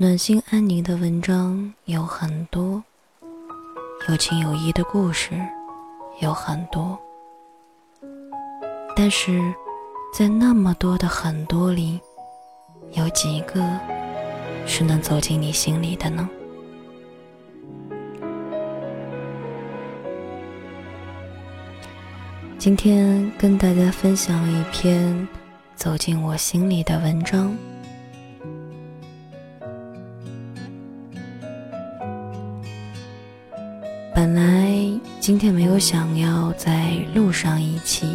暖心安宁的文章有很多，有情有义的故事有很多，但是在那么多的很多里，有几个是能走进你心里的呢？今天跟大家分享一篇走进我心里的文章。今天没有想要在路上一起，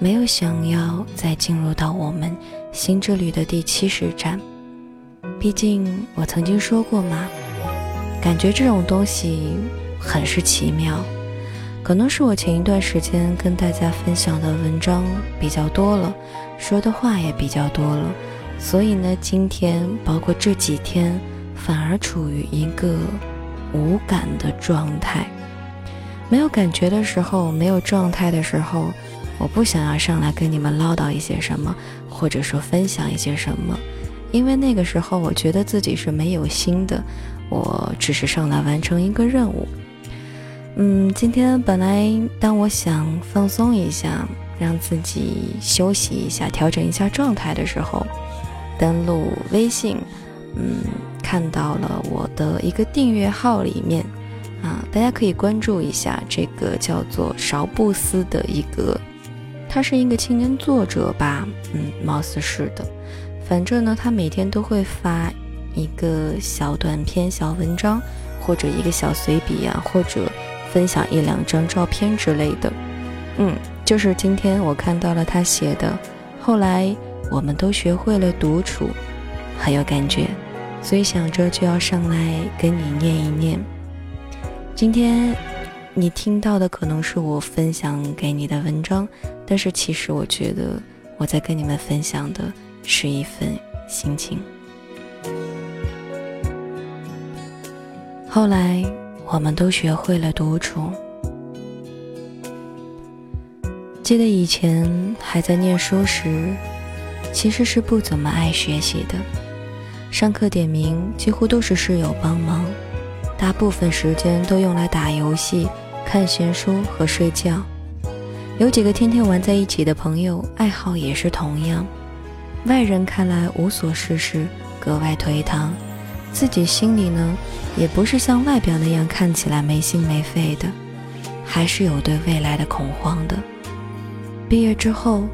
没有想要再进入到我们新之旅的第七十站。毕竟我曾经说过嘛，感觉这种东西很是奇妙。可能是我前一段时间跟大家分享的文章比较多了，说的话也比较多了，所以呢，今天包括这几天，反而处于一个。无感的状态，没有感觉的时候，没有状态的时候，我不想要上来跟你们唠叨一些什么，或者说分享一些什么，因为那个时候我觉得自己是没有心的，我只是上来完成一个任务。嗯，今天本来当我想放松一下，让自己休息一下，调整一下状态的时候，登录微信，嗯。看到了我的一个订阅号里面，啊，大家可以关注一下这个叫做勺布斯的一个，他是一个青年作者吧，嗯，貌似是的。反正呢，他每天都会发一个小短篇、小文章，或者一个小随笔啊，或者分享一两张照片之类的。嗯，就是今天我看到了他写的，后来我们都学会了独处，很有感觉。所以想着就要上来跟你念一念。今天你听到的可能是我分享给你的文章，但是其实我觉得我在跟你们分享的是一份心情。后来我们都学会了独处。记得以前还在念书时，其实是不怎么爱学习的。上课点名几乎都是室友帮忙，大部分时间都用来打游戏、看闲书和睡觉。有几个天天玩在一起的朋友，爱好也是同样。外人看来无所事事，格外颓唐，自己心里呢，也不是像外表那样看起来没心没肺的，还是有对未来的恐慌的。毕业之后，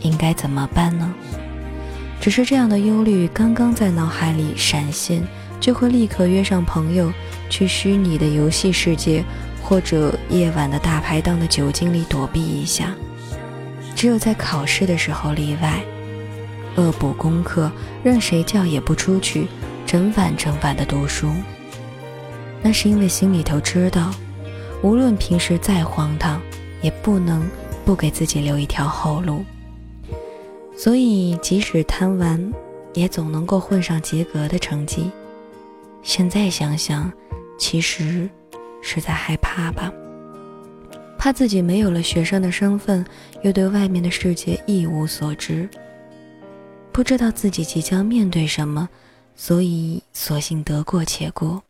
应该怎么办呢？只是这样的忧虑刚刚在脑海里闪现，就会立刻约上朋友去虚拟的游戏世界，或者夜晚的大排档的酒精里躲避一下。只有在考试的时候例外，恶补功课，任谁叫也不出去，整晚整晚的读书。那是因为心里头知道，无论平时再荒唐，也不能不给自己留一条后路。所以，即使贪玩，也总能够混上及格的成绩。现在想想，其实是在害怕吧？怕自己没有了学生的身份，又对外面的世界一无所知，不知道自己即将面对什么，所以索性得过且过。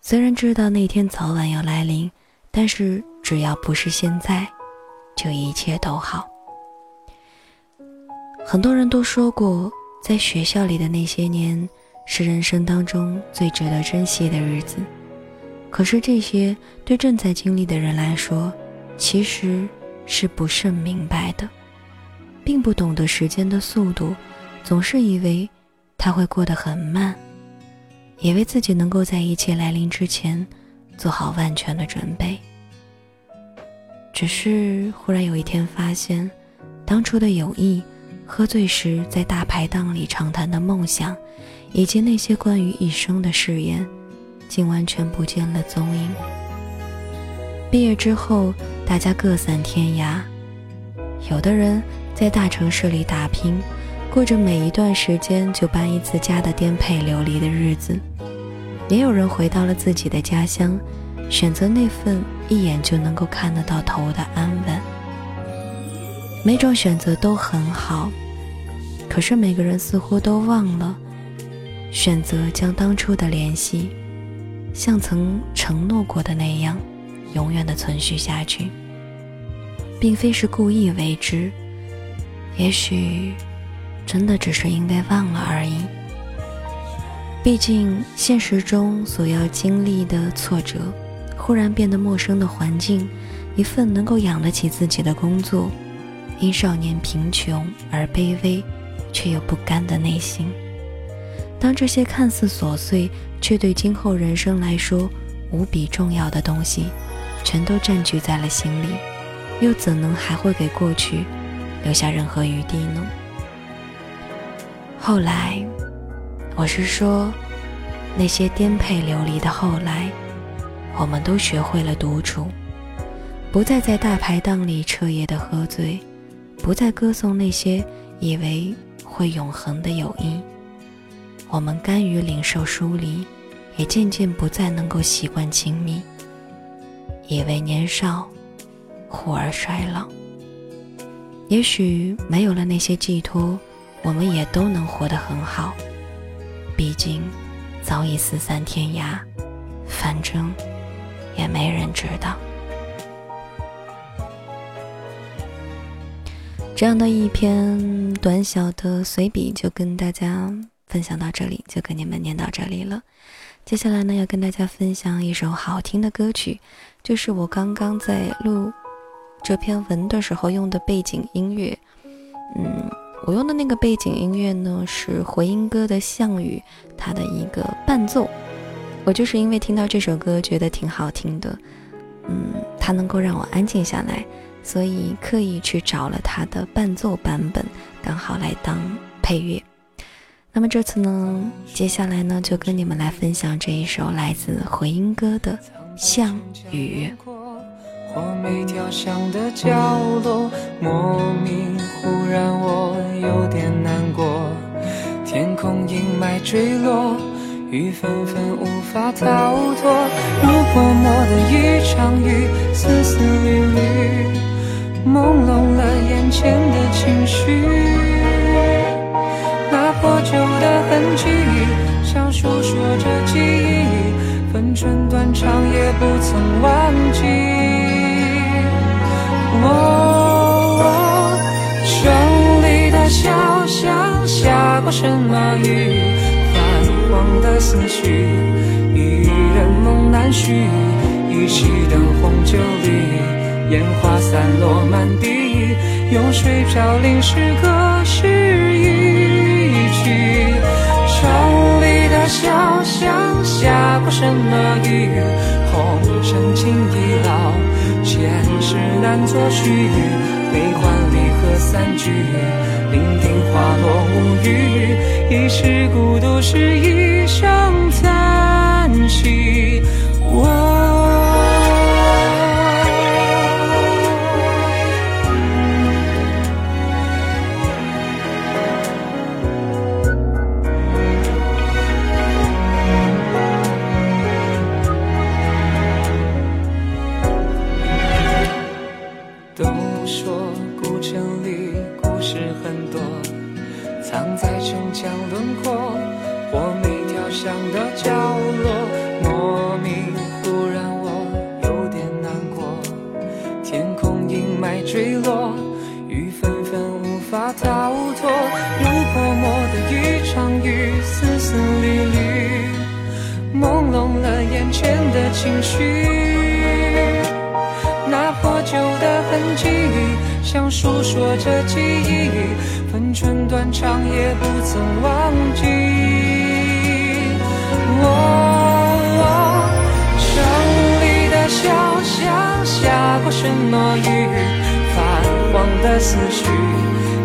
虽然知道那天早晚要来临，但是只要不是现在，就一切都好。很多人都说过，在学校里的那些年是人生当中最值得珍惜的日子。可是这些对正在经历的人来说，其实是不甚明白的，并不懂得时间的速度，总是以为它会过得很慢，以为自己能够在一切来临之前做好万全的准备。只是忽然有一天发现，当初的友谊。喝醉时在大排档里畅谈的梦想，以及那些关于一生的誓言，竟完全不见了踪影。毕业之后，大家各散天涯，有的人在大城市里打拼，过着每一段时间就搬一次家的颠沛流离的日子；也有人回到了自己的家乡，选择那份一眼就能够看得到头的安稳。每种选择都很好，可是每个人似乎都忘了，选择将当初的联系，像曾承诺过的那样，永远的存续下去，并非是故意为之，也许真的只是因为忘了而已。毕竟现实中所要经历的挫折，忽然变得陌生的环境，一份能够养得起自己的工作，因少年贫穷而卑微却又不甘的内心。当这些看似琐碎，却对今后人生来说无比重要的东西，全都占据在了心里，又怎能还会给过去留下任何余地呢？后来，我是说，那些颠沛流离的后来，我们都学会了独处，不再在大排档里彻夜的喝醉，不再歌颂那些以为会永恒的友谊。我们甘于领受疏离，也渐渐不再能够习惯亲密。以为年少，忽而衰老。也许没有了那些寄托，我们也都能活得很好。毕竟，早已四散天涯，反正也没人知道。这样的一篇短小的随笔，就跟大家。分享到这里，就跟你们念到这里了。接下来呢，要跟大家分享一首好听的歌曲，就是我刚刚在录这篇文的时候用的背景音乐。嗯，我用的那个背景音乐呢，是回音哥的《项羽》，它的一个伴奏。我就是因为听到这首歌，觉得挺好听的，嗯，它能够让我安静下来，所以刻意去找了它的伴奏版本，刚好来当配乐。那么这次呢，接下来呢，就跟你们来分享这一首来自回音哥的《项羽》。或每条巷的角落，莫名忽然我有点难过。天空阴霾坠落，雨纷纷无法逃脱。如泼墨的一场雨，丝丝缕缕，朦胧了眼前的情绪。破旧的痕迹，像诉说着记忆，分寸断肠也不曾忘记。哦，城里的小巷下过什么雨？泛黄的思绪，一人梦难续。一起灯红酒绿，烟花散落满地，用水飘零诗歌诗小巷下过什么雨？红尘情已老，前世难作序。悲欢离合三句，伶仃花落无语。一世孤独是一声叹息。坠落，雨纷纷，无法逃脱。如泼墨的一场雨，丝丝缕缕，朦胧了眼前的情绪。那破旧的痕迹，像诉说着记忆，分寸断肠也不曾忘记。我城里的小巷下过什么雨？泛黄的思绪，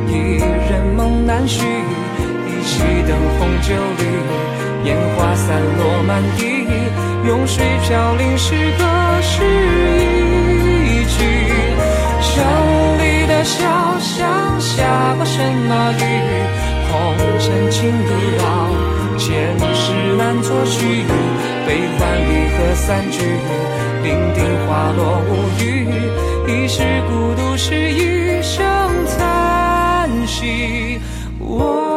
一人梦难续。一起灯红酒绿，烟花散落满地。用水飘零诗歌是一句。城里的小巷下过什么雨？红尘情已老，前世难作序。悲欢离合散聚，伶仃花落无语。一世孤独是一你。我。